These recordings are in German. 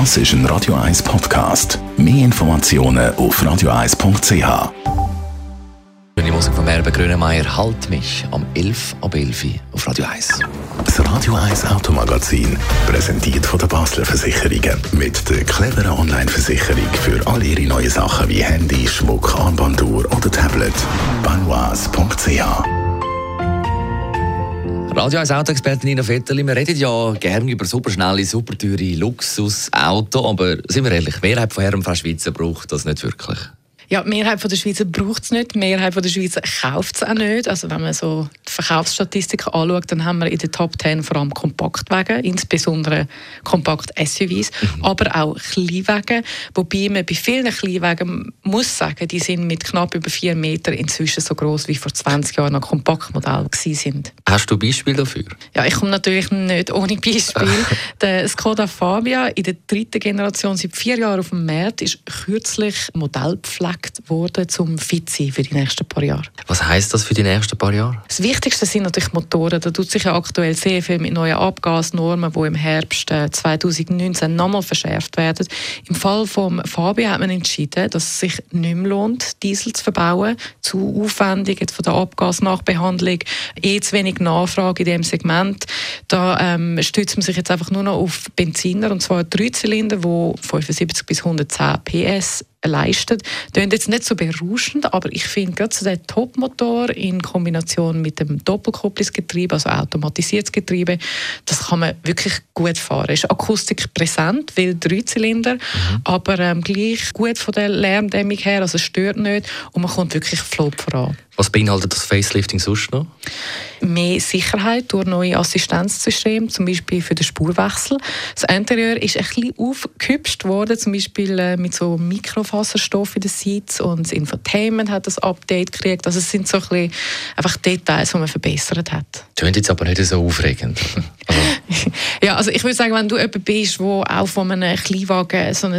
Das ist ein Radio 1 Podcast. Mehr Informationen auf radio1.ch. Die Musik von Merben Grönemeyer «Halt mich» am 11 ab 11 auf Radio 1. Das Radio 1 Automagazin, präsentiert von der Basler Versicherungen. Mit der cleveren Online-Versicherung für all Ihre neuen Sachen wie Handy, Schmuck, Armbanduhr oder Tablet. Banois.ch Radio 1 Autoexpertin Nina Vetterli, wir reden ja gerne über superschnelle, superteure Luxusauto, aber sind wir ehrlich, wer hat von Herrn Frau Schweizer braucht das nicht wirklich? Ja, die Mehrheit der Schweizer braucht es nicht, die Mehrheit der Schweizer kauft es auch nicht. Also wenn man so Verkaufsstatistiken anschaut, dann haben wir in den Top 10 vor allem Kompaktwagen, insbesondere Kompakt-SUVs, mhm. aber auch Kleinwagen, wobei man bei vielen Kleinwagen muss sagen, die sind mit knapp über 4 Meter inzwischen so groß wie vor 20 Jahren ein Kompaktmodell sind. Hast du Beispiel dafür? Ja, ich komme natürlich nicht ohne Beispiel. der Skoda Fabia in der dritten Generation seit vier Jahren auf dem Markt ist kürzlich Modellpflege gefragt worden, zum fit sein für die nächsten paar Jahre. Was heißt das für die nächsten paar Jahre? Das Wichtigste sind natürlich Motoren. Da tut sich ja aktuell sehr viel mit neuen Abgasnormen, die im Herbst 2019 äh, nochmal verschärft werden. Im Fall von Fabio hat man entschieden, dass es sich nicht mehr lohnt, Diesel zu verbauen. Zu aufwendig von der Abgasnachbehandlung, eh zu wenig Nachfrage in diesem Segment. Da ähm, stützt man sich jetzt einfach nur noch auf Benziner, und zwar Dreizylinder, die 75 bis 110 PS leistet. Klingt jetzt nicht so berauschend, aber ich finde gerade so der Topmotor in Kombination mit dem Doppelkupplungsgetriebe, also automatisiertes Getriebe, das kann man wirklich gut fahren. Es ist Akustik präsent, weil Dreizylinder, mhm. aber ähm, gleich gut von der Lärmdämmung her, also stört nicht und man kommt wirklich flott voran. Was beinhaltet das Facelifting sonst noch? Mehr Sicherheit durch neue Assistenzsysteme, zum Beispiel für den Spurwechsel. Das Interieur ist ein bisschen aufgehübscht worden, zum Beispiel äh, mit so Mikrofasserstoff in den Sitz und das Infotainment hat das Update gekriegt. Also es sind so ein bisschen einfach Details, die man verbessert hat. Klingt jetzt aber nicht so aufregend. Ja, also ich würde sagen, wenn du jemand bist, der auch von einem Kleinwagen so ein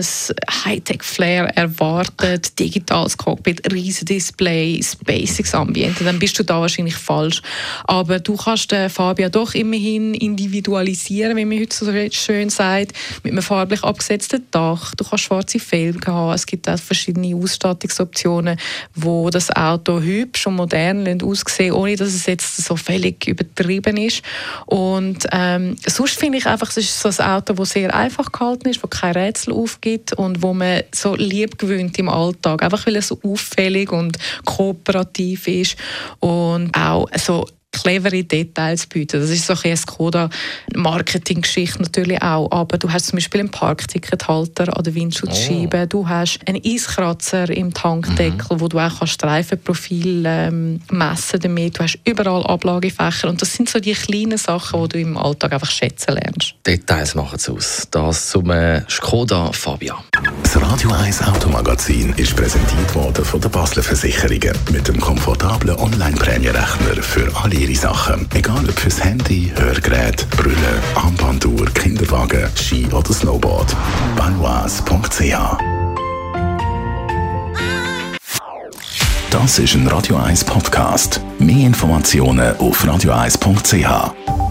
Hightech-Flair erwartet, digitales Cockpit, riesen Display, Basic Ambiente, dann bist du da wahrscheinlich falsch. Aber du kannst den Fabia doch immerhin individualisieren, wie man heute so schön sagt, mit einem farblich abgesetzten Dach. Du kannst schwarze Felgen haben. Es gibt auch verschiedene Ausstattungsoptionen, wo das Auto hübsch und modern aussehen ohne dass es jetzt so völlig übertrieben ist. Und ähm, sonst finde ich einfach, es ist so ein Auto, das sehr einfach gehalten ist, das kein Rätsel aufgibt und wo man so lieb gewöhnt im Alltag. Einfach weil es so auffällig und kooperativ ist und auch so clevere Details bieten. Das ist so ein Skoda-Marketing-Geschichte natürlich auch. Aber du hast zum Beispiel einen Parktickethalter an der Windschutzscheibe, oh. du hast einen Eiskratzer im Tankdeckel, mhm. wo du auch Streifenprofil ähm, messen damit. Du hast überall Ablagefächer und das sind so die kleinen Sachen, die du im Alltag einfach schätzen lernst. Details machen es aus. Das zum äh, Skoda Fabia. Das Radio 1 Automagazin ist präsentiert worden von der Basler Versicherungen mit dem komfortablen Online-Prämierechner für alle ihre Sachen. Egal ob fürs Handy, Hörgerät, Brille, Armbanduhr, Kinderwagen, Ski oder Snowboard. Banois.ch Das ist ein Radio 1 Podcast. Mehr Informationen auf radio1.ch.